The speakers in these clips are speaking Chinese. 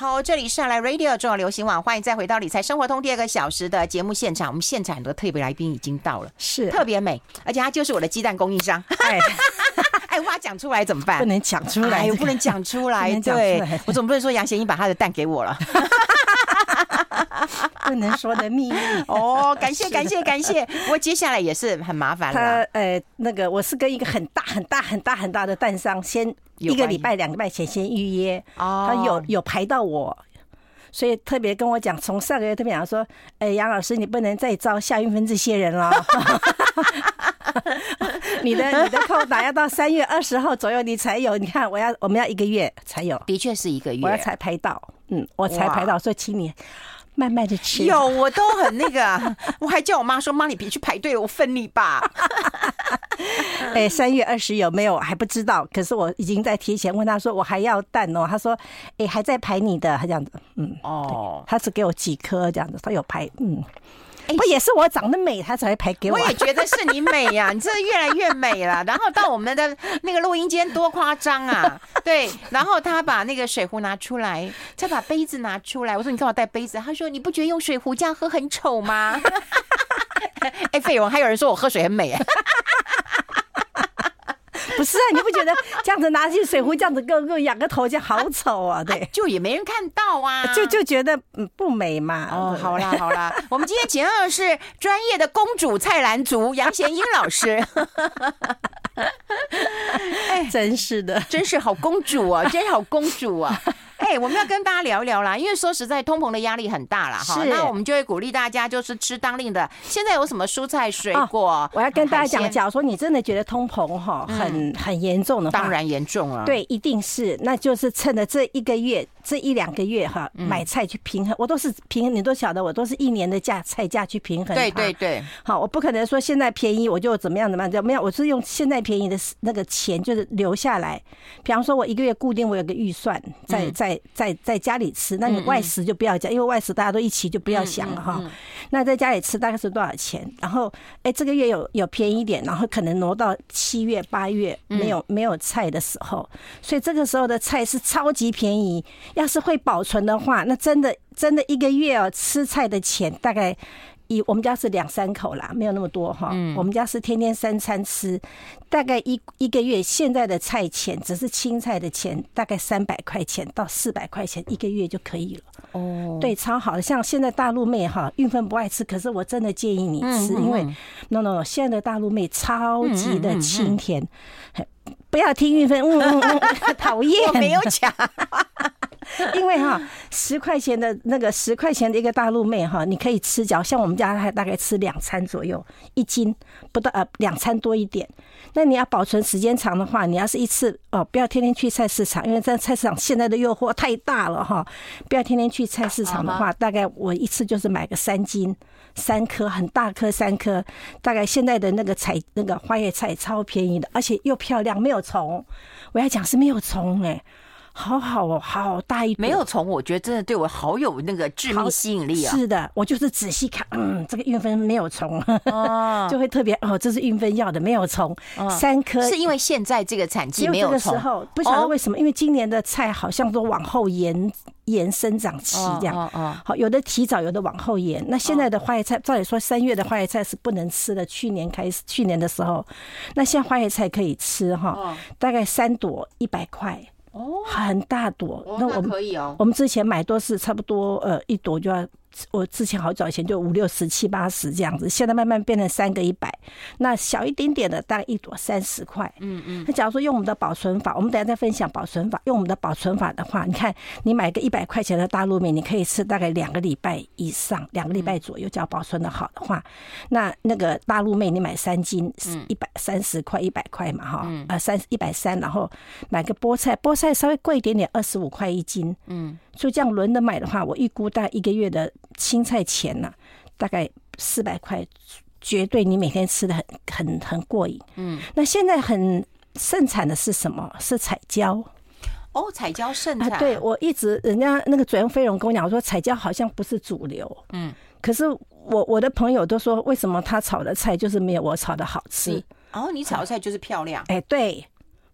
好，这里是来 Radio 中央流行网，欢迎再回到理财生活通第二个小时的节目现场。我们现场很多特别来宾已经到了，是特别美，而且他就是我的鸡蛋供应商。哎，哎，我把它讲出来怎么办？不能讲出来，哎，不能讲出来。对，我总不能说杨贤英把他的蛋给我了。不能说的秘密。哦，感谢感谢感谢。不过接下来也是很麻烦了。他呃，那个我是跟一个很大很大很大很大的蛋商先一个礼拜两个礼拜前先预约，哦。他有有排到我，所以特别跟我讲，从上个月特别讲说，哎，杨老师你不能再招夏韵芬这些人了，你的你的扣打要到三月二十号左右你才有，你看我要我们要一个月才有，的确是一个月，我要才排到，嗯，我才排到，所以请你。慢慢的吃，有我都很那个，我还叫我妈说：“妈，你别去排队，我分你吧。”哎，三月二十有没有还不知道，可是我已经在提前问他说我还要蛋哦，他说：“哎，还在排你的。”他这样子，嗯，哦，他只给我几颗这样子，他有排，嗯。不也是我长得美，他才会排给我。我也觉得是你美呀、啊，你真的越来越美了。然后到我们的那个录音间多夸张啊！对，然后他把那个水壶拿出来，再把杯子拿出来。我说你干嘛带杯子？他说你不觉得用水壶这样喝很丑吗？哎，费勇，还有人说我喝水很美。不是啊，你不觉得这样子拿起水壶这样子够够仰个头就好丑啊？对，就也没人看到啊，就就觉得嗯不美嘛。哦，好啦好啦，我们今天请到的是专业的公主菜篮族杨贤英老师。哎，真是的，真是好公主啊，真是好公主啊。哎，我们要跟大家聊一聊啦，因为说实在，通膨的压力很大了哈。那我们就会鼓励大家就是吃当令的。现在有什么蔬菜水果？我要跟大家讲，假如说你真的觉得通膨哈很很严重的话，当然严重了。对，一定是，那就是趁着这一个月、这一两个月哈，买菜去平衡。我都是平衡，你都晓得，我都是一年的价菜价去平衡。对对对。好，我不可能说现在便宜我就怎么样怎么样，怎么样？我是用现在便宜的那个钱就是留下来。比方说，我一个月固定我有个预算，在在。在在家里吃，那你外食就不要讲，因为外食大家都一起，就不要想了哈。那在家里吃大概是多少钱？然后，哎，这个月有有便宜一点，然后可能挪到七月八月没有没有菜的时候，所以这个时候的菜是超级便宜。要是会保存的话，那真的真的一个月哦，吃菜的钱大概。以我们家是两三口啦，没有那么多哈。嗯，我们家是天天三餐吃，大概一一个月现在的菜钱，只是青菜的钱，大概三百块钱到四百块钱一个月就可以了。哦，对，超好的。像现在大陆妹哈，韵芬不爱吃，可是我真的建议你吃，因为 no no no，现在的大陆妹超级的清甜。不要听运费，嗯嗯嗯，讨厌，我没有讲。因为哈，十块钱的那个十块钱的一个大陆妹哈，你可以吃脚，像我们家还大概吃两餐左右，一斤不到呃两餐多一点。那你要保存时间长的话，你要是一次哦，不要天天去菜市场，因为在菜市场现在的诱惑太大了哈。不要天天去菜市场的话，大概我一次就是买个三斤，三颗很大颗三颗，大概现在的那个菜那个花叶菜超便宜的，而且又漂亮，没有虫。我要讲是没有虫哎。好好哦，好大一，没有虫，我觉得真的对我好有那个致命吸引力啊！是的，我就是仔细看，嗯，这个韵芬没有虫，哦，就会特别哦，这是韵芬要的，没有虫，三颗，是因为现在这个产季没有虫，这个时候不晓得为什么，因为今年的菜好像都往后延延生长期这样，哦哦，好，有的提早，有的往后延。那现在的花椰菜，照理说三月的花椰菜是不能吃的，去年开始，去年的时候，那现在花椰菜可以吃哈，大概三朵一百块。哦，很大朵，那我们可以哦。我们之前买都是差不多，呃，一朵就要。我之前好早以前就五六十七八十这样子，现在慢慢变成三个一百，那小一点点的大概一朵三十块。嗯嗯。那假如说用我们的保存法，我们等下再分享保存法。用我们的保存法的话，你看你买个一百块钱的大陆面，你可以吃大概两个礼拜以上，两个礼拜左右。只要保存的好的话，那那个大陆面你买三斤，一百三十块一百块嘛哈，呃三一百三，然后买个菠菜，菠菜稍微贵一点点，二十五块一斤。嗯。所以这样轮着买的话，我预估大概一个月的青菜钱呢、啊，大概四百块，绝对你每天吃的很很很过瘾。嗯，那现在很盛产的是什么？是彩椒。哦，彩椒盛产。啊、对，我一直人家那个主任飞荣跟我讲，我说彩椒好像不是主流。嗯，可是我我的朋友都说，为什么他炒的菜就是没有我炒的好吃？哦，你炒的菜就是漂亮。哎，对。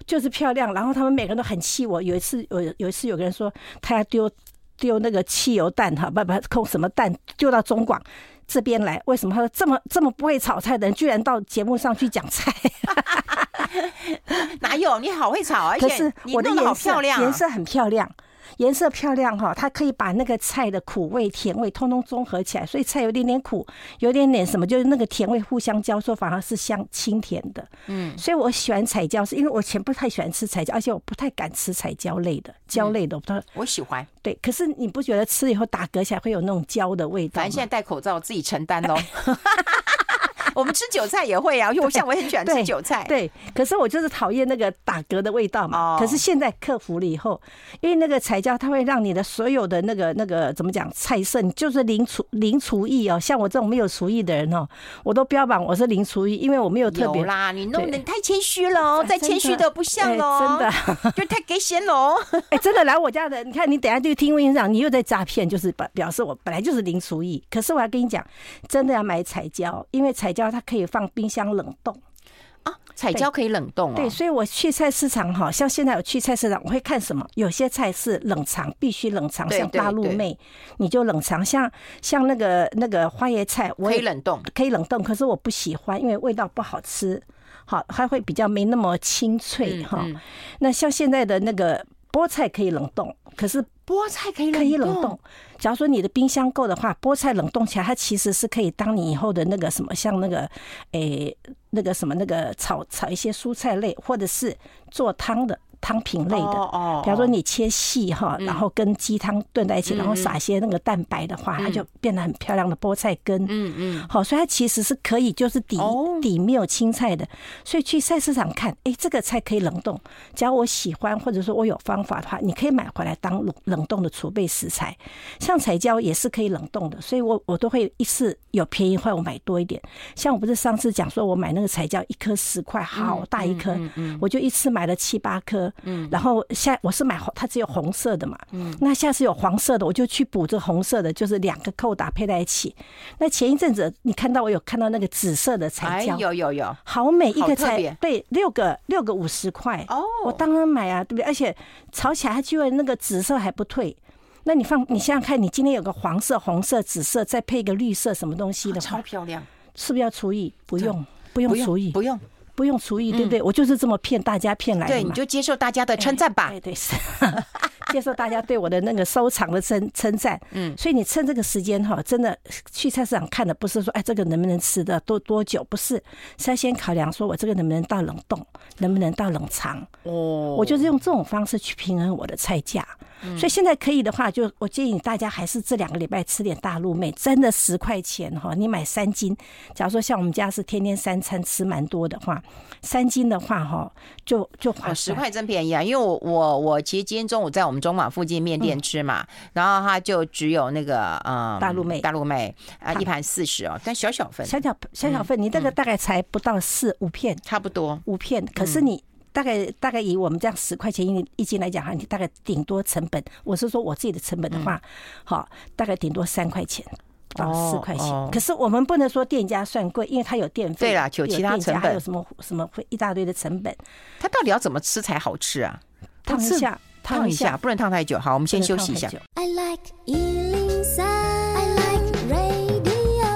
就是漂亮，然后他们每个人都很气我。有一次，有有一次有个人说他要丢丢那个汽油弹哈，不不，空什么弹丢到中广这边来？为什么他说这么这么不会炒菜的人，居然到节目上去讲菜？哪有？你好会炒，而且可是我的颜色颜色很漂亮。颜色漂亮哈，它可以把那个菜的苦味、甜味通通综合起来，所以菜有点点苦，有点点什么，就是那个甜味互相交错，反而是香清甜的。嗯，所以我喜欢彩椒，是因为我以前不太喜欢吃彩椒，而且我不太敢吃彩椒类的椒类的。我我喜欢。对，可是你不觉得吃了以后打嗝起来会有那种椒的味道？反正现在戴口罩，自己承担喽。我们吃韭菜也会啊，因为我像我也很喜欢吃韭菜。对，可是我就是讨厌那个打嗝的味道嘛。可是现在克服了以后，因为那个彩椒它会让你的所有的那个那个怎么讲菜色，你就是零厨零厨艺哦。像我这种没有厨艺的人哦，我都标榜我是零厨艺，因为我没有特别。有啦，你弄得太谦虚了哦，再谦虚的不像喽。真的，就太给钱喽。哎，真的 来我家的，你看你等下就听温院长，你又在诈骗，就是表表示我本来就是零厨艺。可是我要跟你讲，真的要买彩椒，因为彩椒。它可以放冰箱冷冻啊，彩椒可以冷冻哦。对，所以我去菜市场哈，像现在我去菜市场，我会看什么？有些菜是冷藏，必须冷藏，像大陆妹，你就冷藏。像像那个那个花椰菜，我可以冷冻，可以冷冻。可是我不喜欢，因为味道不好吃，好，还会比较没那么清脆哈。那像现在的那个菠菜可以冷冻，可是。菠菜可以可以冷冻，假如说你的冰箱够的话，菠菜冷冻起来，它其实是可以当你以后的那个什么，像那个，诶、那个什么那个炒炒一些蔬菜类，或者是做汤的。汤品类的，比方说你切细哈，然后跟鸡汤炖在一起，然后撒些那个蛋白的话，它就变得很漂亮的菠菜根。嗯嗯，好，所以它其实是可以，就是底底没有青菜的。所以去菜市场看，哎，这个菜可以冷冻。只要我喜欢，或者说我有方法的话，你可以买回来当冷冷冻的储备食材。像彩椒也是可以冷冻的，所以我我都会一次有便宜，话我买多一点。像我不是上次讲说我买那个彩椒一颗十块，好大一颗，我就一次买了七八颗。嗯，然后下我是买红，它只有红色的嘛。嗯，那下次有黄色的，我就去补这红色的，就是两个扣打配在一起。那前一阵子你看到我有看到那个紫色的彩椒，有有有，好美一个才对，六个六个五十块哦，我当然买啊，对不对？而且炒起来它居然那个紫色还不退。那你放你想想看，你今天有个黄色、红色、紫色，再配一个绿色什么东西的话，超漂亮，是不是要除以？不用，不用除以，不用。不用厨艺，对不对？我就是这么骗大家骗来的。对，你就接受大家的称赞吧。对对是，接受大家对我的那个收藏的称称赞。嗯，所以你趁这个时间哈，真的去菜市场看的不是说哎这个能不能吃的多多久，不是，是要先考量说我这个能不能到冷冻，能不能到冷藏。哦，我就是用这种方式去平衡我的菜价。所以现在可以的话，就我建议大家还是这两个礼拜吃点大陆妹，真的十块钱哈，你买三斤。假如说像我们家是天天三餐吃蛮多的话，三斤的话哈，就就划十块真便宜啊！因为我我我其实今天中午在我们中马附近面店吃嘛，然后它就只有那个嗯大陆妹。大陆妹啊一盘四十哦，但小小份。小小小小份，你那个大概才不到四五片，差不多。五片，可是你。大概大概以我们这样十块钱一一斤来讲哈，你大概顶多成本，我是说我自己的成本的话，好，大概顶多三块钱到四块钱。可是我们不能说店家算贵，因为它有电费，对啦，有其他成本，还有什么什么会一大堆的成本。他到底要怎么吃才好吃啊？烫一下，烫一下，不能烫太久。好，我们先休息一下。I like 103, I like radio。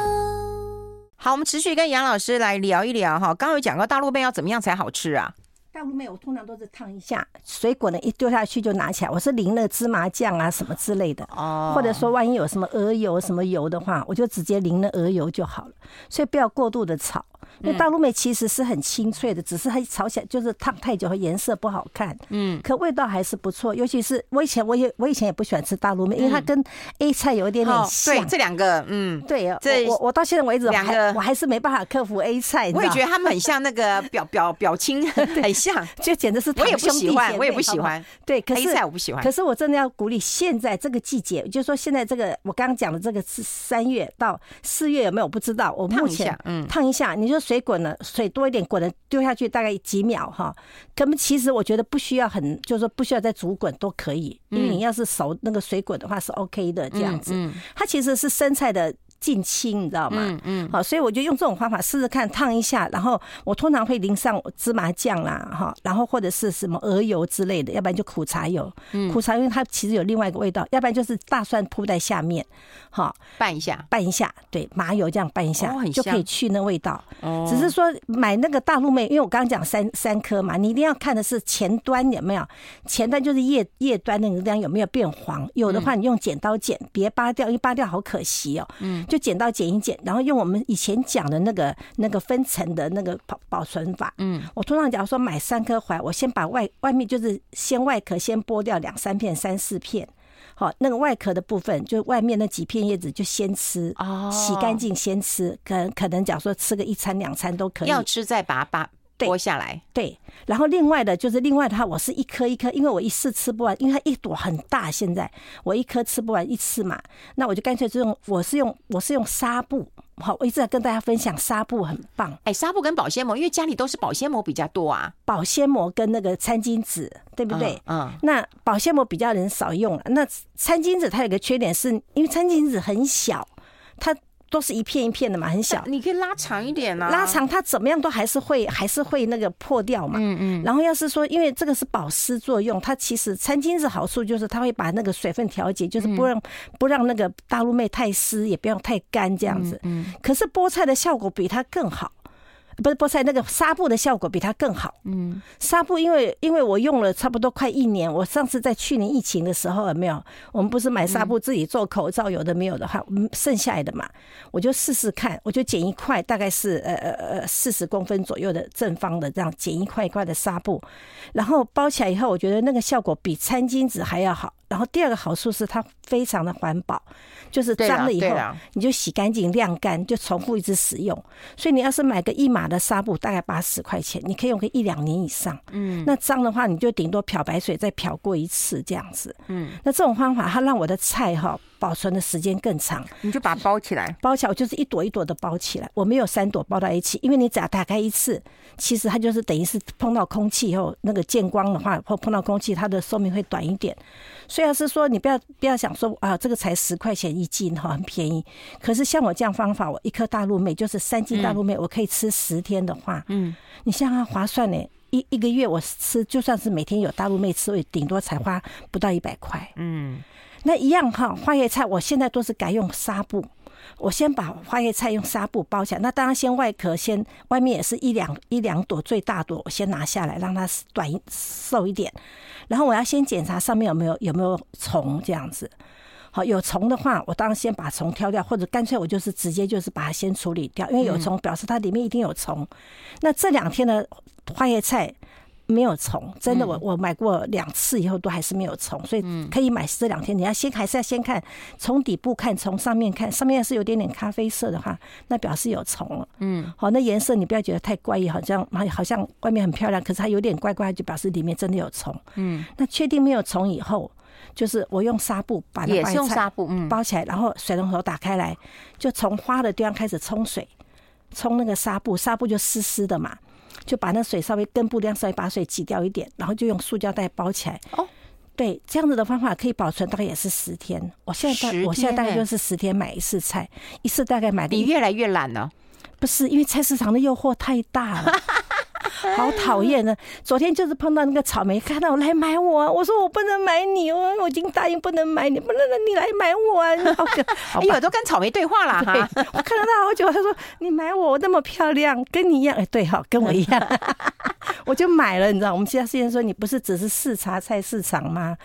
好，我们持续跟杨老师来聊一聊哈。刚刚有讲过大陆面要怎么样才好吃啊？大陆面，我通常都是烫一下，水果呢一丢下去就拿起来。我是淋了芝麻酱啊什么之类的，哦，或者说万一有什么鹅油什么油的话，我就直接淋了鹅油就好了。所以不要过度的炒。因为大陆妹其实是很清脆的，只是它炒起来就是烫太久和颜色不好看。嗯，可味道还是不错。尤其是我以前我也我以前也不喜欢吃大陆妹，因为它跟 A 菜有一点点像。对，这两个，嗯，对，我我到现在为止两个我还是没办法克服 A 菜。我也觉得他们很像那个表 表表亲，很像，就简直是我也不喜欢，我也不喜欢。对，可是 A 菜我不喜欢。可是我真的要鼓励，现在这个季节，就是说现在这个我刚刚讲的这个是三月到四月有没有不知道？我目前嗯烫一下，你说水滚了。水多一点，滚了丢下去大概几秒哈。可们其实我觉得不需要很，就是说不需要再煮滚都可以，因为你要是熟那个水滚的话是 OK 的这样子。它其实是生菜的近亲，你知道吗？嗯嗯。好，所以我就用这种方法试试看，烫一下，然后我通常会淋上芝麻酱啦，哈，然后或者是什么鹅油之类的，要不然就苦茶油。嗯。苦茶油它其实有另外一个味道，要不然就是大蒜铺在下面，哈，拌一下，拌一下，对，麻油这样拌一下，哦，就可以去那味道。哦。只是说买那个大陆妹，因为我刚刚讲三三颗嘛，你一定要看的是前端有没有，前端就是叶叶端那个地方有没有变黄，有的话你用剪刀剪，别扒掉，因为扒掉好可惜哦。嗯。就剪刀剪一剪，然后用我们以前讲的那个那个分层的那个保保存法。嗯。我通常假如说买三颗回来，我先把外外面就是先外壳先剥掉两三片、三四片。好，那个外壳的部分，就外面那几片叶子就先吃，哦，洗干净先吃，可能可能假如说吃个一餐两餐都可以。要吃再把它把剥下来对。然后另外的就是另外的话，我是一颗一颗，因为我一次吃不完，因为它一朵很大，现在我一颗吃不完一次嘛，那我就干脆就用，我是用我是用纱布。好，我一直在跟大家分享纱布很棒。哎，纱布跟保鲜膜，因为家里都是保鲜膜比较多啊。保鲜膜跟那个餐巾纸，对不对？嗯。嗯，那保鲜膜比较人少用了。那餐巾纸它有个缺点是，因为餐巾纸很小，它。都是一片一片的嘛，很小。你可以拉长一点啊，拉长它怎么样都还是会还是会那个破掉嘛。嗯嗯。然后要是说，因为这个是保湿作用，它其实餐巾纸好处就是它会把那个水分调节，就是不让不让那个大陆妹太湿，也不要太干这样子。嗯。可是菠菜的效果比它更好。不是菠菜，那个纱布的效果比它更好。嗯，纱布因为因为我用了差不多快一年，我上次在去年疫情的时候有没有？我们不是买纱布自己做口罩，有的没有的话，剩下来的嘛，我就试试看，我就剪一块，大概是呃呃呃四十公分左右的正方的这样剪一块一块的纱布，然后包起来以后，我觉得那个效果比餐巾纸还要好。然后第二个好处是它非常的环保，就是脏了以后你就洗干净晾干，就重复一次使用。所以你要是买个一码的纱布，大概八十块钱，你可以用个一两年以上。嗯，那脏的话你就顶多漂白水再漂过一次这样子。嗯，那这种方法它让我的菜哈。保存的时间更长，你就把它包起来，包起来我就是一朵一朵的包起来，我没有三朵包在一起，因为你只要打开一次，其实它就是等于是碰到空气以后，那个见光的话或碰到空气，它的寿命会短一点。虽然是说你不要不要想说啊，这个才十块钱一斤哈，很便宜。可是像我这样方法，我一颗大陆妹就是三斤大陆妹，我可以吃十天的话，嗯，你想想划算呢，一一个月我吃就算是每天有大陆妹吃，我也顶多才花不到一百块，嗯。那一样哈，花椰菜我现在都是改用纱布，我先把花椰菜用纱布包起来。那当然先外壳先外面也是一两一两朵最大朵，我先拿下来让它短一瘦一点。然后我要先检查上面有没有有没有虫这样子。好，有虫的话，我当然先把虫挑掉，或者干脆我就是直接就是把它先处理掉，因为有虫表示它里面一定有虫。那这两天的花椰菜。没有虫，真的我，我我买过两次以后都还是没有虫，所以可以买这两天。你要先还是要先看，从底部看，从上面看，上面要是有点点咖啡色的话，那表示有虫了。嗯，好，那颜色你不要觉得太怪异，好像好像外面很漂亮，可是它有点怪怪，就表示里面真的有虫。嗯，那确定没有虫以后，就是我用纱布把那花椰菜包起来，然后水龙头打开来，就从花的地方开始冲水，冲那个纱布，纱布就湿湿的嘛。就把那水稍微根部这样稍微把水挤掉一点，然后就用塑胶袋包起来。哦，对，这样子的方法可以保存大概也是十天。我现在大我现在大概就是十天买一次菜，一次大概买。你越来越懒了，不是因为菜市场的诱惑太大了。好讨厌呢！昨天就是碰到那个草莓，看到我来买我，我说我不能买你哦，我已经答应不能买你，不能让你来买我啊！好可，哎呦，都跟草莓对话了哈！我看到他好久，他说你买我，我那么漂亮，跟你一样，哎，对哈，跟我一样，我就买了，你知道？我们现在现在说你不是只是视察菜市场吗？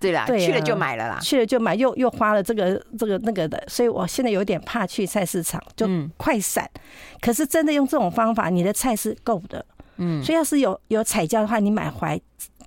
对啦，去了就买了啦，去了就买，又又花了这个这个那个的，所以我现在有点怕去菜市场，就快闪。可是真的用这种方法，你的菜是够的。嗯，所以要是有有彩椒的话，你买回来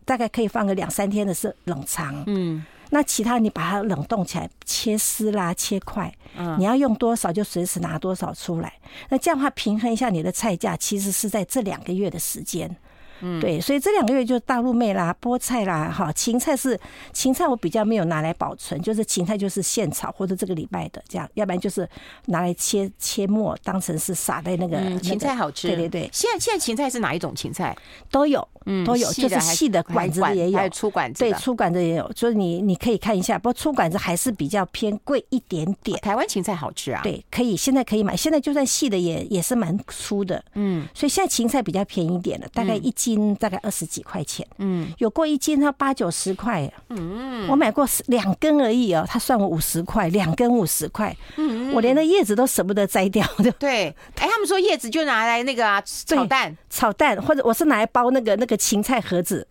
大概可以放个两三天的是冷藏。嗯，那其他你把它冷冻起来，切丝啦，切块。嗯，你要用多少就随时拿多少出来。那这样的话平衡一下你的菜价，其实是在这两个月的时间。嗯，对，所以这两个月就是大陆妹啦、菠菜啦，哈，芹菜是芹菜，我比较没有拿来保存，就是芹菜就是现炒或者这个礼拜的这样，要不然就是拿来切切末当成是撒在那个、嗯、芹菜好吃，对对对。现在现在芹菜是哪一种芹菜？都有，嗯，都有，就是细的管子也有，还有粗管子，对，粗管子也有，就是你你可以看一下，不过粗管子还是比较偏贵一点点。台湾芹菜好吃啊，对，可以，现在可以买，现在就算细的也也是蛮粗的，嗯，所以现在芹菜比较便宜一点了，大概一斤大概二十几块钱，嗯，有过一斤它八九十块，嗯，我买过两根而已哦，他算我五十块，两根五十块，嗯，我连那叶子都舍不得摘掉，对，哎，他们说叶子就拿来那个啊炒蛋，炒蛋，或者我是拿来包那个那个芹菜盒子。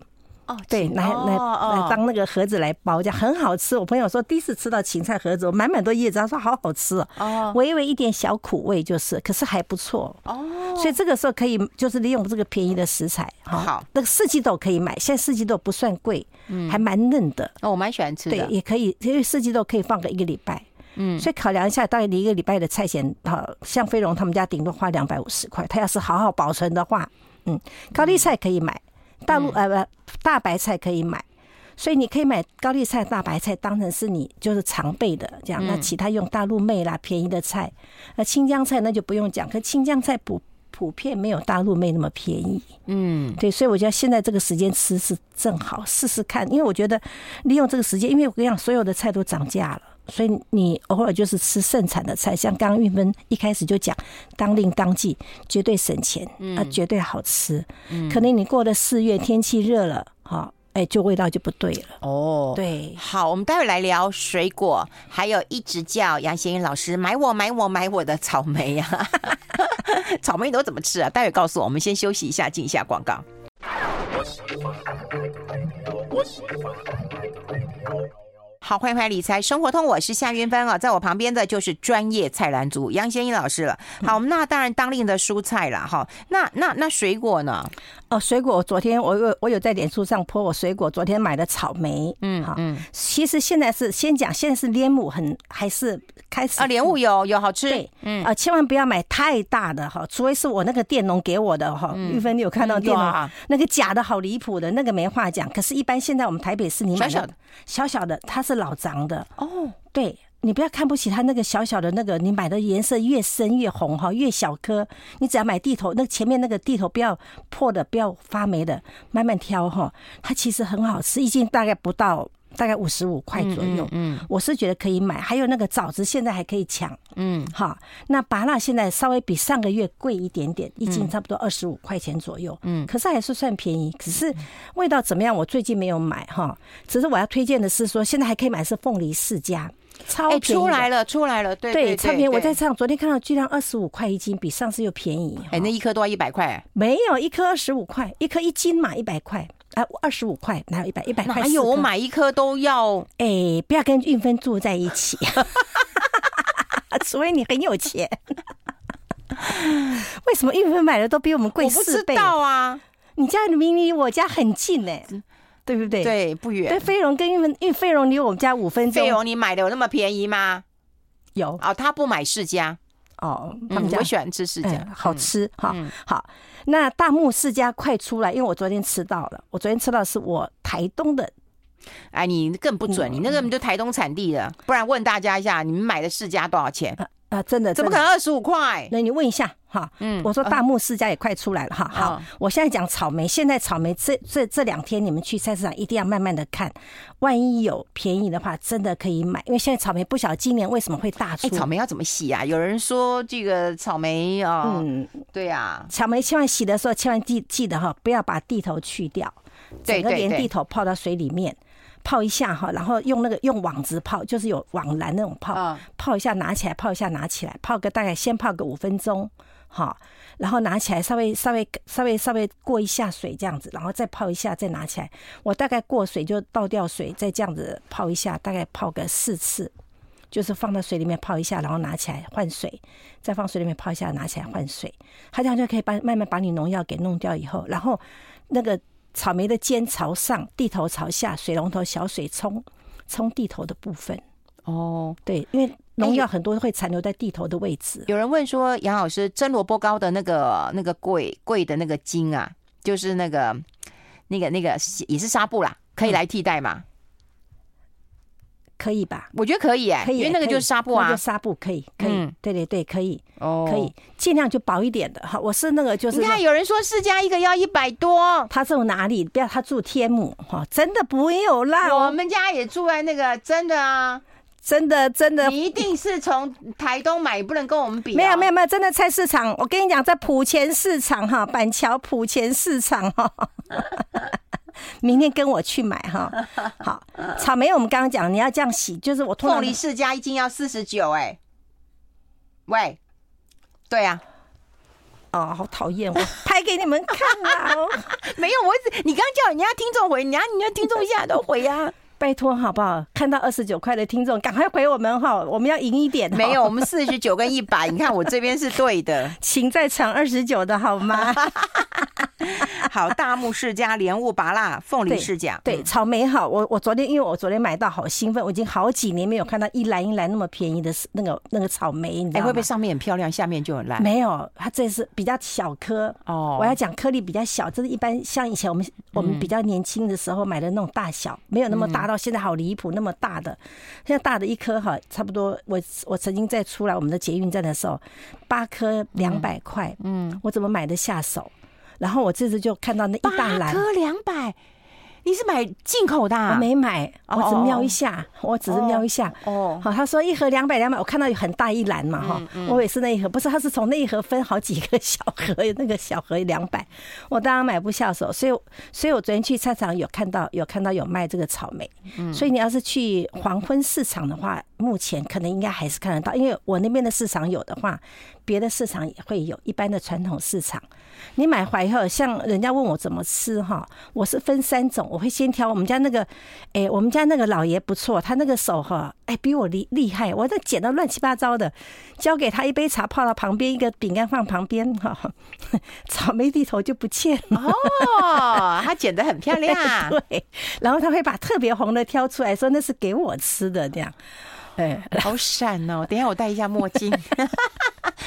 哦，对，来来来当那个盒子来包，这样很好吃。我朋友说第一次吃到芹菜盒子，我满满都叶子，他说好好吃哦，微微一点小苦味就是，可是还不错。哦。所以这个时候可以就是利用这个便宜的食材，好，那个四季豆可以买，现在四季豆不算贵，嗯，还蛮嫩的。哦，我蛮喜欢吃的，对，也可以，因为四季豆可以放个一个礼拜，嗯，所以考量一下，大概你一个礼拜的菜钱，哈，像飞龙他们家顶多花两百五十块，他要是好好保存的话，嗯，高丽菜可以买。大陆呃不大白菜可以买，所以你可以买高丽菜、大白菜当成是你就是常备的这样。那其他用大陆妹啦，便宜的菜，那青江菜那就不用讲，可青江菜普普遍没有大陆妹那么便宜。嗯，对，所以我觉得现在这个时间吃是正好试试看，因为我觉得利用这个时间，因为我跟你讲，所有的菜都涨价了。所以你偶尔就是吃盛产的菜，像刚刚玉芬一开始就讲，当令当季绝对省钱，啊，绝对好吃。可能你过了四月，天气热了，哈，哎，就味道就不对了。哦，对，好，我们待会来聊水果，还有一直叫杨贤英老师买我买我买我的草莓呀，草莓你都怎么吃啊？待会告诉我，我们先休息一下，进一下广告。好，欢迎回来理财生活通，我是夏云芬啊，在我旁边的就是专业菜篮族杨先英老师了。好，那当然当令的蔬菜了哈。那那那水果呢？哦，水果，昨天我有我有在脸书上 po 我水果，昨天买的草莓，嗯，好，嗯，其实现在是先讲，现在是莲雾很还是开始啊？莲雾有有好吃，对，嗯啊，千万不要买太大的哈，除非是我那个佃农给我的哈。玉芬，你有看到佃农那个假的好离谱的那个没话讲，可是，一般现在我们台北市你买的小小的，它是老张的哦，对。你不要看不起它那个小小的那个，你买的颜色越深越红哈，越小颗。你只要买地头，那前面那个地头不要破的，不要发霉的，慢慢挑哈。它其实很好吃，一斤大概不到大概五十五块左右。嗯，我是觉得可以买。还有那个枣子现在还可以抢。嗯，哈，那芭乐现在稍微比上个月贵一点点，一斤差不多二十五块钱左右。嗯，可是还是算便宜。可是味道怎么样？我最近没有买哈。只是我要推荐的是说，现在还可以买是凤梨世家。超便宜，出来了，出来了，对对，超便宜。我在唱，昨天看到居然二十五块一斤，比上次又便宜。哎，那一颗都要一百块？没有，一颗二十五块，一颗一斤嘛，一百块。哎，二十五块，哪有一百？一百块？哪有？我买一颗都要。哎，不要跟韵芬住在一起，除非你很有钱。为什么运分买的都比我们贵四倍？我不知道啊，你家明离我家很近呢。对不对？对，不远。对，飞龙跟韵芬，因为飞龙离我们家五分钟。飞龙，你买的有那么便宜吗？有哦，他不买世家哦，他们家喜欢吃世家，好吃哈。好，那大木世家快出来，因为我昨天吃到了，我昨天吃到的是我台东的。哎，你更不准，你那个就台东产地的，不然问大家一下，你们买的世家多少钱？啊，真的，怎么可能二十五块？那你问一下哈。嗯，我说大木世家也快出来了哈。好，我现在讲草莓，现在草莓这这这两天你们去菜市场一定要慢慢的看，万一有便宜的话，真的可以买。因为现在草莓不晓得今年为什么会大出。哎，草莓要怎么洗啊？有人说这个草莓啊，嗯，对呀，草莓千万洗的时候千万记记得哈，不要把蒂头去掉，整个连蒂头泡到水里面。泡一下哈，然后用那个用网子泡，就是有网篮那种泡，泡一下拿起来，泡一下拿起来，泡个大概先泡个五分钟，好，然后拿起来稍微稍微稍微稍微过一下水这样子，然后再泡一下再拿起来。我大概过水就倒掉水，再这样子泡一下，大概泡个四次，就是放到水里面泡一下，然后拿起来换水，再放水里面泡一下，拿起来换水，它这样就可以把慢慢把你农药给弄掉以后，然后那个。草莓的尖朝上，地头朝下，水龙头小水冲冲地头的部分。哦，对，因为农药很多会残留在地头的位置。有人问说，杨老师蒸萝卜糕的那个那个贵贵的那个筋啊，就是那个那个那个也是纱布啦，可以来替代吗？可以吧？我觉得可以哎、欸，可以，因为那个就是纱布啊，纱布可以，可以，嗯、对对对，可以，哦，可以，尽量就薄一点的哈。我是那个就是，你看有人说四加一个要一百多，他住哪里？不要他住天母哈，真的不有啦。我们家也住在那个，真的啊，真的真的，你一定是从台东买，不能跟我们比、啊。没有没有没有，真的菜市场，我跟你讲，在埔前市场哈，板桥埔前市场哈。明天跟我去买哈，好，草莓我们刚刚讲，你要这样洗，就是我凤梨世家一斤要四十九哎，喂，对呀、啊，哦，好讨厌，我拍给你们看啊，没有，我只你刚刚叫人家听众回，人家你家听众一下都回呀、啊。拜托好不好？看到二十九块的听众，赶快回我们哈！我们要赢一点。没有，我们四十九跟一百，你看我这边是对的，请在场二十九的好吗？好，大木世家莲雾拔蜡凤梨世家，对，草莓好。我我昨天因为我昨天买到，好兴奋！我已经好几年没有看到一篮一篮那么便宜的那个那个草莓，你知道吗？会不会上面很漂亮，下面就很烂？没有，它这是比较小颗哦。我要讲颗粒比较小，这是一般像以前我们我们比较年轻的时候买的那种大小，没有那么大。到现在好离谱，那么大的，现在大的一颗哈，差不多。我我曾经在出来我们的捷运站的时候，八颗两百块，嗯，我怎么买得下手？然后我这次就看到那一大篮，八颗两百。你是买进口的？啊？我没买，我只瞄一下，oh, 我只是瞄一下。哦，好，他说一盒两百两百，我看到有很大一篮嘛，哈、我也是那一盒，不是，他是从那一盒分好几个小盒，那个小盒两百，我当然买不下手，所以，所以我昨天去菜场有看到，有看到有卖这个草莓，嗯，所以你要是去黄昏市场的话，目前可能应该还是看得到，因为我那边的市场有的话，别的市场也会有，一般的传统市场。你买回来以后，像人家问我怎么吃哈，我是分三种，我会先挑我们家那个，哎，我们家那个老爷不错，他那个手哈，哎，比我厉厉害，我这剪得乱七八糟的，交给他一杯茶泡到旁边，一个饼干放旁边哈，草莓地头就不见了哦，他剪得很漂亮，对，然后他会把特别红的挑出来说那是给我吃的这样。哎，好闪哦！等一下我戴一下墨镜，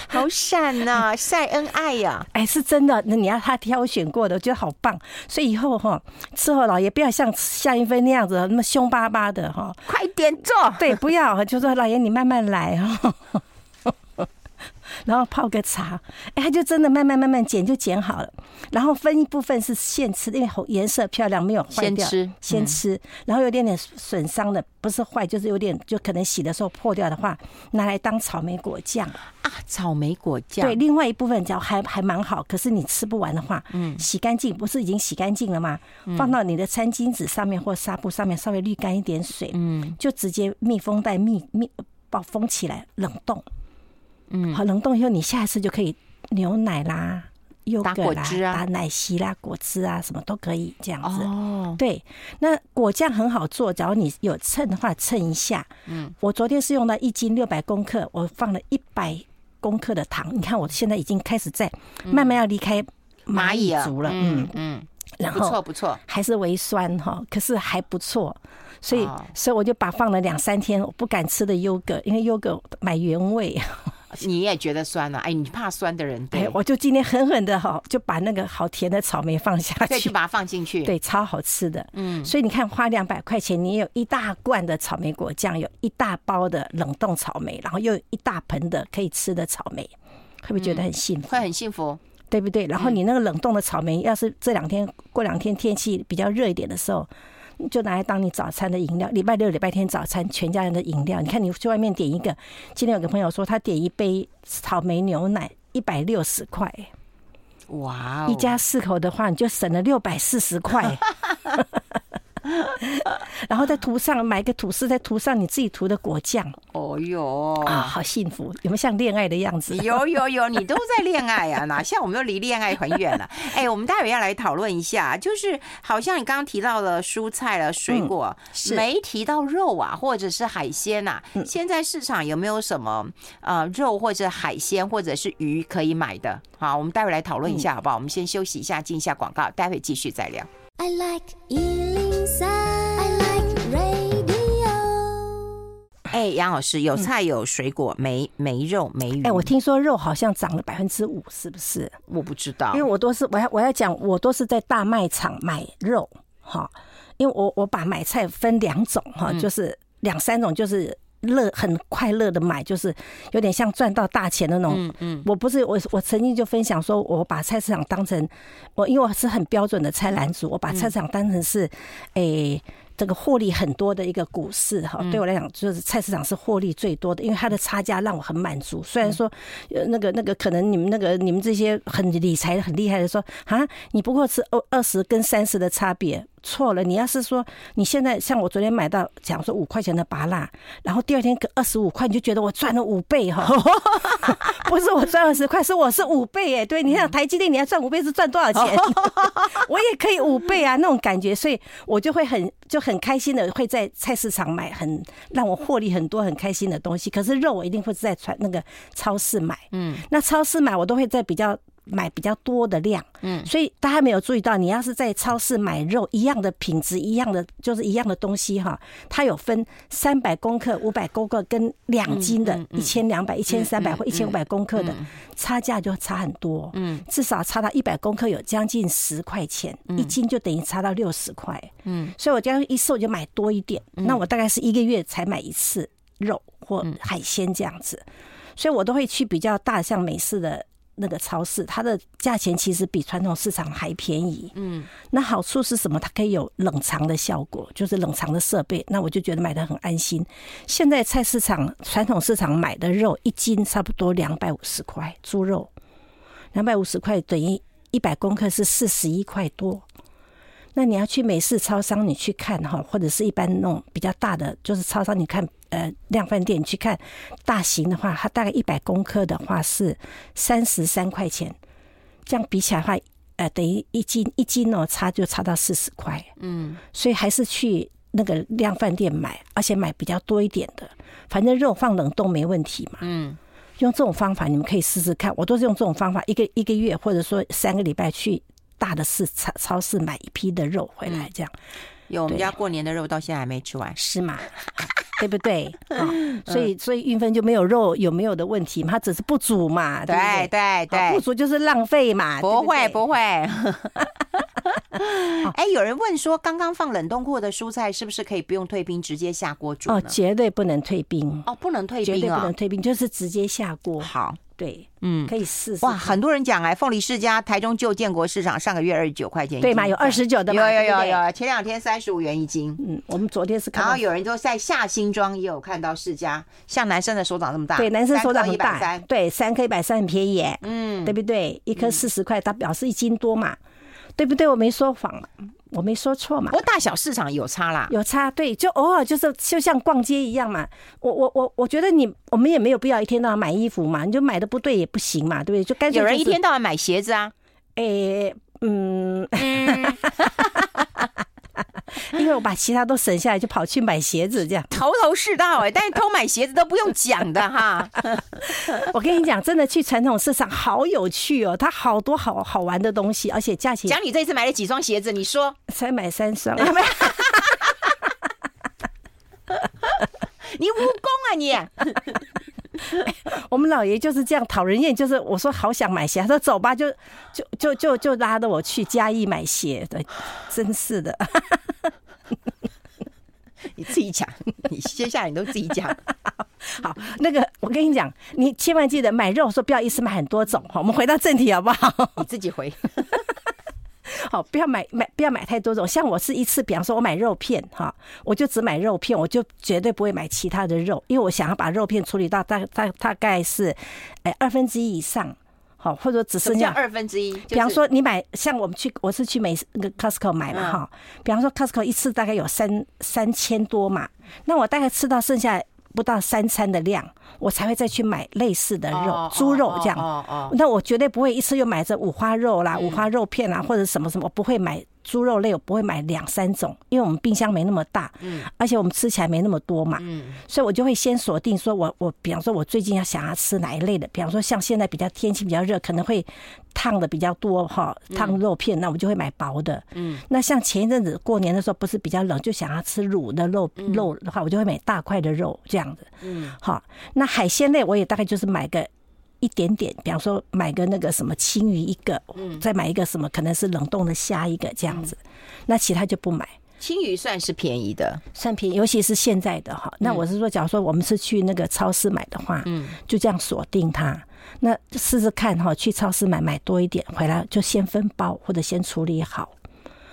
好闪呐，晒恩爱呀！哎，是真的，那你要他挑选过的，我觉得好棒。所以以后哈，伺候老爷不要像夏云飞那样子那么凶巴巴的哈，快点做。对，不要，就说老爷你慢慢来哈。然后泡个茶，哎，他就真的慢慢慢慢剪就剪好了。然后分一部分是现吃，因为红颜色漂亮，没有坏掉，先吃。先吃，然后有点点损伤的，不是坏，就是有点就可能洗的时候破掉的话，拿来当草莓果酱啊，草莓果酱。对，另外一部分叫还还蛮好，可是你吃不完的话，嗯，洗干净，不是已经洗干净了吗？放到你的餐巾纸上面或纱布上面，稍微滤干一点水，嗯，就直接密封袋密密包封起来冷冻。嗯，好，冷冻以后，你下一次就可以牛奶啦、优格啦、打奶昔啦、果汁啊，什么都可以这样子。哦，对，那果酱很好做，只要你有称的话，称一下。嗯，我昨天是用到一斤六百公克，我放了一百公克的糖。你看，我现在已经开始在慢慢要离开蚂蚁族了。嗯嗯，然后不错不错，还是微酸哈，可是还不错。所以，所以我就把放了两三天我不敢吃的优格，因为优格买原味。你也觉得酸了？哎，你怕酸的人，对，我就今天狠狠的哈，就把那个好甜的草莓放下去，对，就把它放进去，对，超好吃的。嗯，所以你看，花两百块钱，你有一大罐的草莓果酱，有一大包的冷冻草莓，然后又有一大盆的可以吃的草莓，会不会觉得很幸福？会很幸福，对不对？然后你那个冷冻的草莓，要是这两天过两天天气比较热一点的时候。就拿来当你早餐的饮料，礼拜六、礼拜天早餐全家人的饮料。你看，你去外面点一个，今天有个朋友说他点一杯草莓牛奶一百六十块，哇！一家四口的话，你就省了六百四十块。然后再涂上，买个吐司，再涂上你自己涂的果酱。哦哟啊，好幸福！有没有像恋爱的样子？有有有，你都在恋爱啊？哪像我们都离恋爱很远了？哎，我们待会要来讨论一下，就是好像你刚刚提到了蔬菜了、水果，嗯、没提到肉啊，或者是海鲜啊。嗯、现在市场有没有什么呃肉或者海鲜或者是鱼可以买的？好，我们待会来讨论一下，好不好？嗯、我们先休息一下，进一下广告，待会继续再聊。I like 103, I like radio. 哎，杨老师，有菜有水果，没没肉没鱼。哎，我听说肉好像涨了百分之五，是不是？我不知道，因为我都是我要我要讲，我都是在大卖场买肉哈，因为我我把买菜分两种哈，就是两三种，就是。乐很快乐的买，就是有点像赚到大钱的那种。嗯嗯，我不是我我曾经就分享说，我把菜市场当成我，因为我是很标准的菜篮子，我把菜市场当成是，诶。这个获利很多的一个股市哈，对我来讲就是菜市场是获利最多的，因为它的差价让我很满足。虽然说，呃，那个那个可能你们那个你们这些很理财很厉害的说啊，你不过是二二十跟三十的差别，错了。你要是说你现在像我昨天买到，假如说五块钱的芭乐，然后第二天给二十五块，你就觉得我赚了五倍哈。不是我赚二十块，是我是五倍哎。对，你看台积电，你要赚五倍是赚多少钱？我也可以五倍啊，那种感觉，所以我就会很就。很开心的会在菜市场买很让我获利很多很开心的东西，可是肉我一定会在传那个超市买，嗯，那超市买我都会在比较。买比较多的量，嗯，所以大家没有注意到，你要是在超市买肉，一样的品质，一样的就是一样的东西哈，它有分三百公克、五百公克跟两斤的，一千两百、一千三百或一千五百公克的，差价就差很多，嗯，至少差到一百公克有将近十块钱，一斤就等于差到六十块，嗯，所以我这样一次我就买多一点，那我大概是一个月才买一次肉或海鲜这样子，所以我都会去比较大像美式的。那个超市，它的价钱其实比传统市场还便宜。嗯，那好处是什么？它可以有冷藏的效果，就是冷藏的设备。那我就觉得买得很安心。现在菜市场、传统市场买的肉一斤差不多两百五十块，猪肉两百五十块等于一百公克是四十一块多。那你要去美式超商，你去看哈，或者是一般那种比较大的，就是超商，你看呃量贩店你去看大型的话，它大概一百公克的话是三十三块钱，这样比起来的话，呃等于一斤一斤哦差就差到四十块，嗯，所以还是去那个量贩店买，而且买比较多一点的，反正肉放冷冻没问题嘛，嗯，用这种方法你们可以试试看，我都是用这种方法，一个一个月或者说三个礼拜去。大的市超超市买一批的肉回来，这样。有我们家过年的肉到现在还没吃完，是吗？对不对？所以所以运分就没有肉有没有的问题嘛？它只是不足嘛，对对对对，不足就是浪费嘛。不会不会。哎，有人问说，刚刚放冷冻库的蔬菜是不是可以不用退冰，直接下锅煮？哦，绝对不能退冰哦，不能退冰，绝对不能退冰，就是直接下锅。好。对，嗯，可以试试。哇，很多人讲哎，凤梨世家台中旧建国市场上个月二十九块钱，对嘛？有二十九的吗？有有有有，前两天三十五元一斤。嗯，我们昨天是看。然后有人说在下新庄也有看到世家，像男生的手掌这么大，对，男生手掌很大，对，三颗一百三很便宜，嗯，对不对？一颗四十块，它表示一斤多嘛，对不对？我没说谎。我没说错嘛？不过大小市场有差啦，有差，对，就偶尔就是就像逛街一样嘛。我我我我觉得你我们也没有必要一天到晚买衣服嘛，你就买的不对也不行嘛，对不对？就干脆、就是、有人一天到晚买鞋子啊，诶、欸，嗯。嗯 因为我把其他都省下来，就跑去买鞋子，这样头头是道哎。但是偷买鞋子都不用讲的哈。我跟你讲，真的去传统市场好有趣哦，它好多好好玩的东西，而且价钱。讲你这次买了几双鞋子？你说才买三双。你蜈蚣啊你！我们老爷就是这样讨人厌，就是我说好想买鞋，他说走吧，就就就就就拉着我去嘉义买鞋，对，真是的。你自己讲，你接下来你都自己讲。好，那个我跟你讲，你千万记得买肉，说不要一次买很多种。好，我们回到正题好不好？你自己回。好，不要买买不要买太多种。像我是一次，比方说我买肉片哈，我就只买肉片，我就绝对不会买其他的肉，因为我想要把肉片处理到大大大概是哎二分之一以上。好，或者只剩下二分之一。比方说，你买像我们去，我是去美那个 Costco 买嘛哈。比方说，Costco 一次大概有三三千多嘛，那我大概吃到剩下不到三餐的量，我才会再去买类似的肉，猪肉这样。那我绝对不会一次又买这五花肉啦、五花肉片啦或者什么什么，我不会买猪肉类我不会买两三种，因为我们冰箱没那么大，嗯，而且我们吃起来没那么多嘛，嗯，所以我就会先锁定说我，我我比方说，我最近要想要吃哪一类的，比方说像现在比较天气比较热，可能会烫的比较多哈，烫肉片，那我就会买薄的，嗯，那像前一阵子过年的时候，不是比较冷，就想要吃卤的肉肉的话，我就会买大块的肉这样子，嗯，好，那海鲜类我也大概就是买个。一点点，比方说买个那个什么青鱼一个，嗯，再买一个什么可能是冷冻的虾一个这样子，那其他就不买。青鱼算是便宜的，算便宜，尤其是现在的哈。那我是说，假如说我们是去那个超市买的话，嗯，就这样锁定它，那试试看哈，去超市买买多一点，回来就先分包或者先处理好，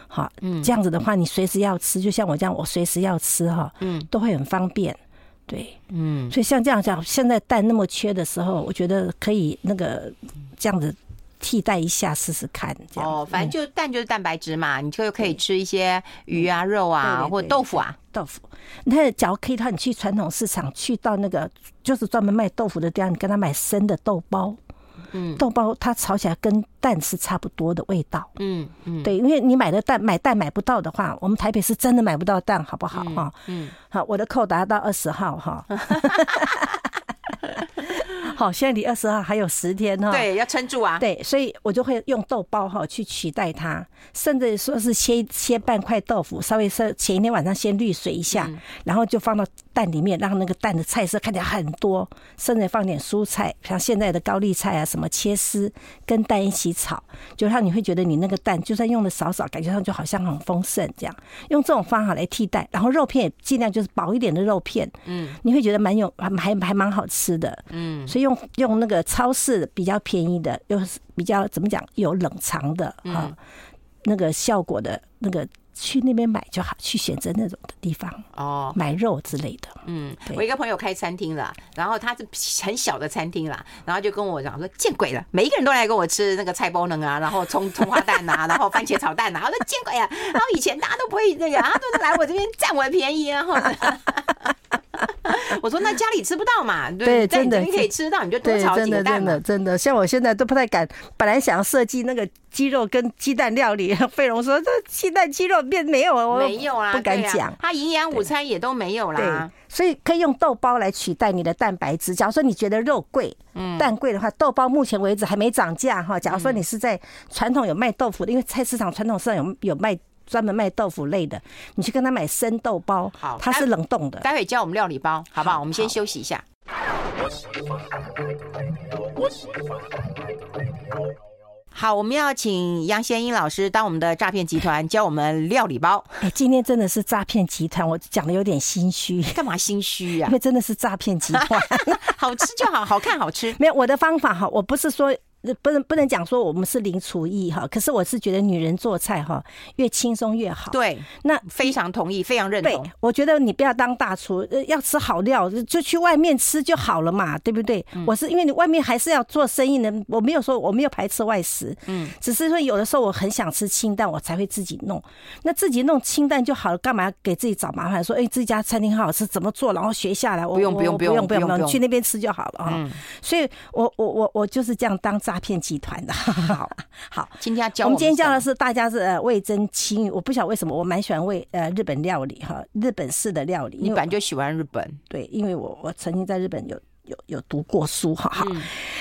好，嗯，这样子的话，你随时要吃，就像我这样，我随时要吃哈，嗯，都会很方便。对，嗯，所以像这样讲，现在蛋那么缺的时候，我觉得可以那个这样子替代一下试试看。哦，反正就蛋就是蛋白质嘛，你就可以吃一些鱼啊、肉啊，或豆腐啊。豆腐，那假如可以的话，你去传统市场，去到那个就是专门卖豆腐的地方，你跟他买生的豆包。嗯，豆包它炒起来跟蛋是差不多的味道。嗯嗯，对，因为你买的蛋买蛋买不到的话，我们台北是真的买不到蛋，好不好？哈，嗯，好，我的扣达到二十号哈。好，现在离二十号还有十天哈。对，要撑住啊。对，所以我就会用豆包哈去取代它，甚至说是切切半块豆腐，稍微是前一天晚上先滤水一下，然后就放到蛋里面，让那个蛋的菜色看起来很多，甚至放点蔬菜，像现在的高丽菜啊什么切丝，跟蛋一起炒，就让你会觉得你那个蛋就算用的少少，感觉上就好像很丰盛这样。用这种方法来替代，然后肉片也尽量就是薄一点的肉片，嗯，你会觉得蛮有还还还蛮好吃的，嗯，所以用。用用那个超市比较便宜的，又是比较怎么讲有冷藏的啊，那个效果的那个去那边买就好，去选择那种的地方哦，买肉之类的。嗯，我一个朋友开餐厅了，然后他是很小的餐厅啦，然后就跟我讲说见鬼了，每一个人都来跟我吃那个菜包能啊，然后葱葱花蛋啊，然后番茄炒蛋啊，我说见鬼啊，然后以前大家都不会那个，他都是来我这边占我的便宜啊。我说那家里吃不到嘛，对，真的你可以吃到，你就多炒几个蛋的，真的，像我现在都不太敢，本来想要设计那个鸡肉跟鸡蛋料理，费龙说这鸡蛋鸡肉变没有了，没有啊，不敢讲。他营养午餐也都没有啦，所以可以用豆包来取代你的蛋白质。假如说你觉得肉贵，嗯蛋贵的话，豆包目前为止还没涨价哈。假如说你是在传统有卖豆腐的，因为菜市场传统市场有有卖。专门卖豆腐类的，你去跟他买生豆包，好，它是冷冻的。待会教我们料理包，好不好？我们先休息一下。好，我们要请杨贤英老师当我们的诈骗集团，教我们料理包。哎，今天真的是诈骗集团，我讲的有点心虚。干嘛心虚呀？因为真的是诈骗集团，好吃就好，好看好吃。没有我的方法哈，我不是说。不能不能讲说我们是零厨艺哈，可是我是觉得女人做菜哈越轻松越好。对，那非常同意，非常认同。对，我觉得你不要当大厨，要吃好料就去外面吃就好了嘛，对不对？嗯、我是因为你外面还是要做生意的，我没有说我没有排斥外食，嗯，只是说有的时候我很想吃清淡，我才会自己弄。那自己弄清淡就好了，干嘛给自己找麻烦？说哎，自己家餐厅很好吃，怎么做？然后学下来，我不用不用不用不用不用，去那边吃就好了啊。嗯、所以我我我我就是这样当。诈骗集团的，好。好，今天要教我们今天教的是大家是呃味增青鱼，我不晓得为什么我蛮喜欢味呃日本料理哈，日本式的料理，你本来就喜欢日本，对，因为我我曾经在日本有有有读过书哈，好，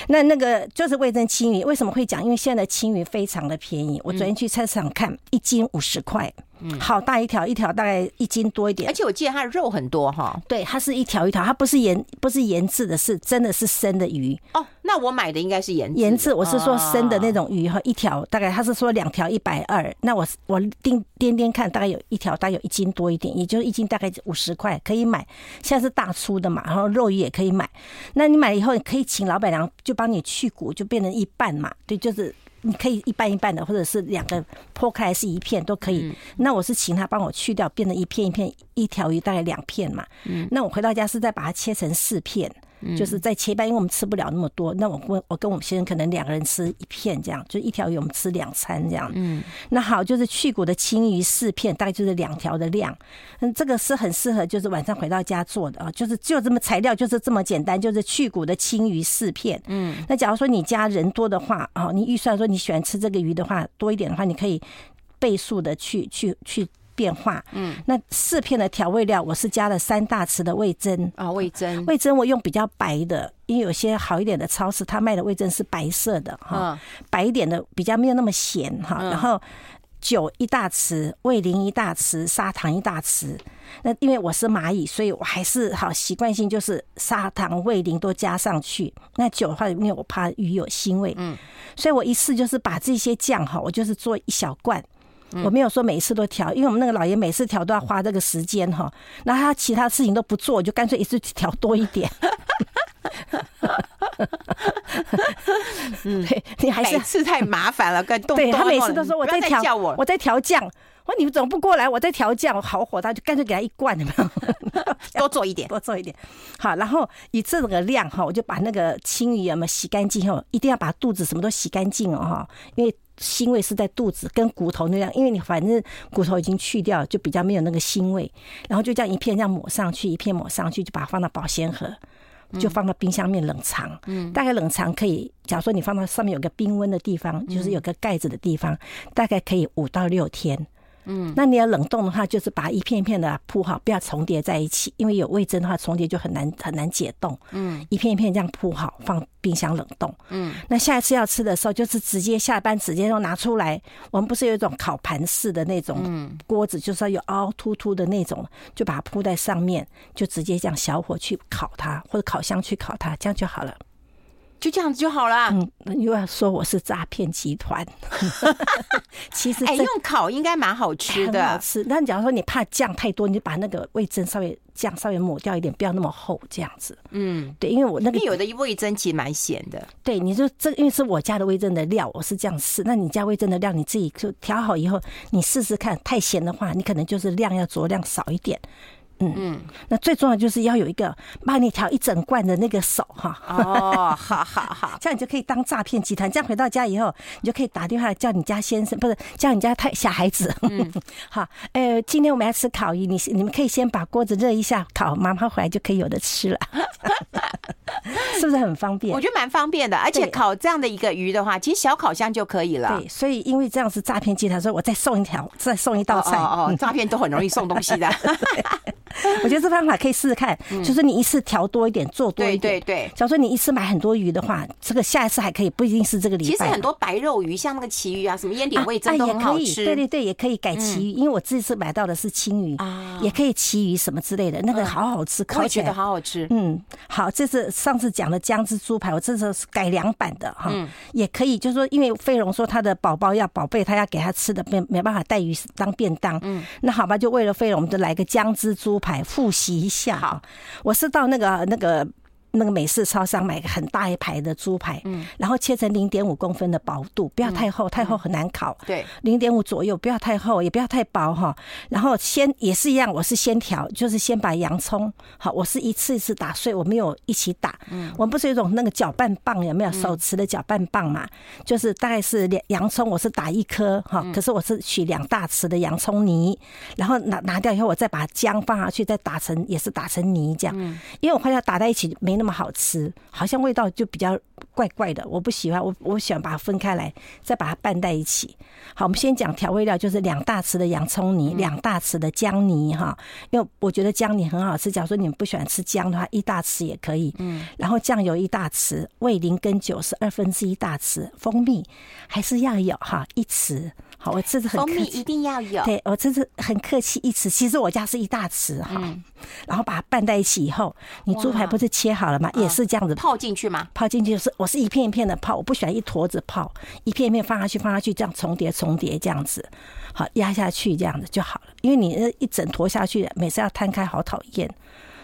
那那个就是味增青鱼，为什么会讲？因为现在的青鱼非常的便宜，我昨天去菜市场看，一斤五十块。嗯，好大一条，一条大概一斤多一点，而且我记得它的肉很多哈。对，它是一条一条，它不是盐，不是盐制的，是真的是生的鱼。哦，那我买的应该是盐盐制，我是说生的那种鱼哈，一条大概它是说两条一百二，那我我掂掂掂看，大概有一条大概有一斤多一点，也就是一斤大概五十块可以买。现在是大粗的嘛，然后肉鱼也可以买。那你买了以后，你可以请老板娘就帮你去骨，就变成一半嘛。对，就是。你可以一半一半的，或者是两个剖开是一片都可以。嗯、那我是请他帮我去掉，变成一片一片，一条鱼大概两片嘛。嗯、那我回到家是再把它切成四片。就是在切半，因为我们吃不了那么多。那我我我跟我们先生可能两个人吃一片这样，就一条鱼我们吃两餐这样。嗯，那好，就是去骨的青鱼四片，大概就是两条的量。嗯，这个是很适合就是晚上回到家做的啊，就是就这么材料就是这么简单，就是去骨的青鱼四片。嗯，那假如说你家人多的话啊，你预算说你喜欢吃这个鱼的话多一点的话，你可以。倍数的去去去变化。嗯，那四片的调味料，我是加了三大匙的味噌啊，味噌，味噌我用比较白的，因为有些好一点的超市，它卖的味噌是白色的哈，白一点的比较没有那么咸哈，然后。酒一大匙，味淋一大匙，砂糖一大匙。那因为我是蚂蚁，所以我还是好习惯性就是砂糖、味淋都加上去。那酒的话，因为我怕鱼有腥味，嗯，所以我一次就是把这些酱哈，我就是做一小罐，我没有说每一次都调，因为我们那个老爷每次调都要花这个时间哈。那他其他事情都不做，我就干脆一次调多一点。嗯，你还是每次太麻烦了，跟动对他每次都说我在调，我我在调酱。我说你们怎么不过来？我在调酱，我好火大，就干脆给他一罐，有没有？多做一点，多做一点。好，然后以这个量哈，我就把那个青鱼有没有洗干净后，一定要把肚子什么都洗干净哦哈，因为腥味是在肚子跟骨头那样，因为你反正骨头已经去掉，就比较没有那个腥味。然后就这样一片这样抹上去，一片抹上去，就把它放到保鲜盒。就放到冰箱面冷藏，嗯，大概冷藏可以，假如说你放到上面有个冰温的地方，就是有个盖子的地方，大概可以五到六天。嗯，那你要冷冻的话，就是把一片一片的铺好，不要重叠在一起，因为有味增的话，重叠就很难很难解冻。嗯，一片一片这样铺好，放冰箱冷冻。嗯，那下一次要吃的时候，就是直接下班直接都拿出来。我们不是有一种烤盘式的那种锅子，就是要有凹凸凸的那种，就把它铺在上面，就直接这样小火去烤它，或者烤箱去烤它，这样就好了。就这样子就好了。嗯，又要说我是诈骗集团，其实哎，用烤应该蛮好吃的，好吃。但假如说你怕酱太多，你就把那个味增稍微酱稍微抹掉一点，不要那么厚，这样子。嗯，对，因为我那个有的味增其实蛮咸的。对，你就这因为是我家的味增的料，我是这样试。那你家味增的料你自己就调好以后，你试试看，太咸的话，你可能就是量要酌量少一点。嗯嗯，那最重要就是要有一个帮你调一整罐的那个手哈。哦，好好好，这样你就可以当诈骗集团。这样回到家以后，你就可以打电话叫你家先生，不是叫你家太小孩子。嗯，好，呃，今天我们要吃烤鱼，你你们可以先把锅子热一下，烤妈妈回来就可以有的吃了。是不是很方便？我觉得蛮方便的，而且烤这样的一个鱼的话，其实小烤箱就可以了。对，所以因为这样是诈骗集团，所以我再送一条，再送一道菜。哦，哦，诈骗都很容易送东西的。我觉得这方法可以试试看，就是你一次调多一点，做多一点。对对对。假如说你一次买很多鱼的话，这个下一次还可以，不一定是这个礼拜。其实很多白肉鱼，像那个旗鱼啊，什么烟点味噌都很好吃。对对对，也可以改旗鱼，因为我这次买到的是青鱼啊，也可以旗鱼什么之类的，那个好好吃，烤起来好好吃。嗯，好，这是上次讲的姜汁猪排，我这次是改良版的哈，也可以，就是说，因为飞龙说他的宝宝要宝贝，他要给他吃的没没办法带鱼当便当，嗯，那好吧，就为了飞龙，我们就来个姜汁猪排复习一下。好，我是到那个那个。那个美式超商买个很大一排的猪排，嗯，然后切成零点五公分的薄度，不要太厚，太厚很难烤。对，零点五左右，不要太厚，也不要太薄哈。然后先也是一样，我是先调，就是先把洋葱，好，我是一次一次打碎，我没有一起打。嗯，我们不是有一种那个搅拌棒，有没有手持的搅拌棒嘛？就是大概是两洋葱，我是打一颗哈，可是我是取两大匙的洋葱泥，然后拿拿掉以后，我再把姜放下去，再打成也是打成泥这样。嗯，因为我怕要打在一起没。那么好吃，好像味道就比较怪怪的，我不喜欢。我我喜欢把它分开来，再把它拌在一起。好，我们先讲调味料，就是两大匙的洋葱泥，两大匙的姜泥哈。因为我觉得姜泥很好吃，假如说你们不喜欢吃姜的话，一大匙也可以。嗯。然后酱油一大匙，味淋跟酒是二分之一大匙，蜂蜜还是要有哈一匙。好，我这是很客气，蜂蜜一定要有。对，我这是很客气一匙，其实我家是一大匙哈。嗯、然后把它拌在一起以后，你猪排不是切好了吗？也是这样子泡进去吗？泡进去是，我是一片一片的泡，我不喜欢一坨子泡，一片一片放下去，放下去这样重叠重叠这样子，好压下去这样子就好了。因为你那一整坨下去，每次要摊开好讨厌。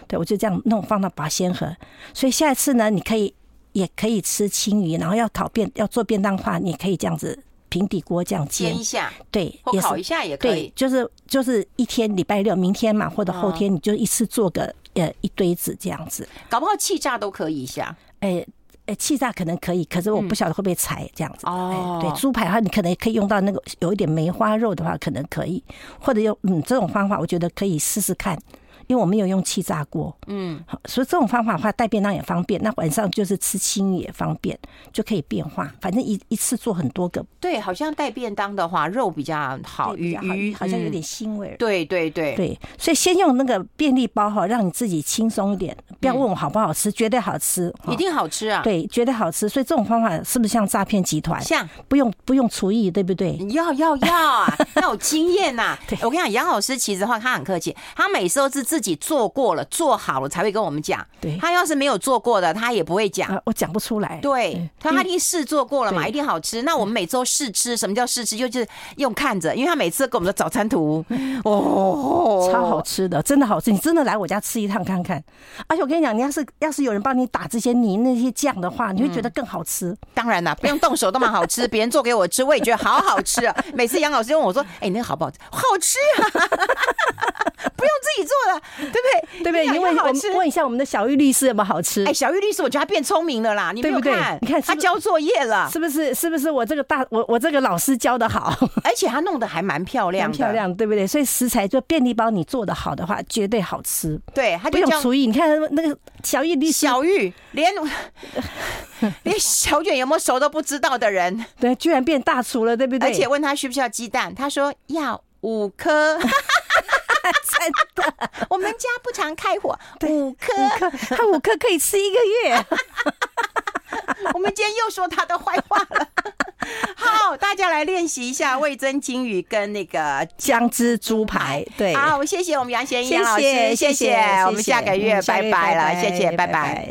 对，我就这样弄放到保鲜盒。所以下一次呢，你可以也可以吃青鱼，然后要烤便要做便当的话，你可以这样子。平底锅这样煎，煎一下，对，或烤一下也可以。对，就是就是一天礼拜六，明天嘛，或者后天，你就一次做个呃一堆子这样子。搞不好气炸都可以一下。哎哎，气炸可能可以，可是我不晓得会不会柴这样子。哦，对，猪排的话，你可能可以用到那个有一点梅花肉的话，可能可以，或者用嗯这种方法，我觉得可以试试看。因为我没有用气炸锅，嗯，好，所以这种方法的话，带便当也方便。那晚上就是吃轻也方便，就可以变化。反正一一次做很多个。对，好像带便当的话，肉比较好，鱼鱼好像有点腥味。对对对对，所以先用那个便利包哈，让你自己轻松一点。不要问我好不好吃，绝对好吃，一定好吃啊！对，绝对好吃。所以这种方法是不是像诈骗集团？像，不用不用厨艺，对不对？要要要啊，要有经验呐！我跟你讲，杨老师其实的话，他很客气，他每次都是自己做过了、做好了才会跟我们讲。对，他要是没有做过的，他也不会讲。我讲不出来。对，他他一定试做过了嘛，一定好吃。那我们每周试吃，什么叫试吃？就是用看着，因为他每次给我们的早餐图，哦，超好吃的，真的好吃。你真的来我家吃一趟看看。而且我跟你讲，你要是要是有人帮你打这些泥那些酱的话，你会觉得更好吃。当然啦，不用动手都蛮好吃，别人做给我吃，我也觉得好好吃啊。每次杨老师问我说：“哎，那个好不好吃？”好吃啊，不用自己做的，对不对？对不对？因为我们问一下我们的小玉律师有没有好吃？哎，小玉律师，我觉得他变聪明了啦，你没有看？你看他交作业了，是不是？是不是我这个大我我这个老师教的好？而且他弄得还蛮漂亮，漂亮，对不对？所以食材就便利包，你做的好的话，绝对好吃。对，他不用厨艺。你看那个小玉律师，小玉连 连小卷有没有熟都不知道的人，对，居然变大厨了，对不对？而且问他需不需要鸡蛋，他说要五颗。真的，我们家不常开火，五颗，他五颗可以吃一个月。我们今天又说他的坏话了。好，大家来练习一下味增金鱼跟那个姜汁猪排。对，好，谢谢我们杨贤英老师，谢谢，我们下个月拜拜了，谢谢，拜拜。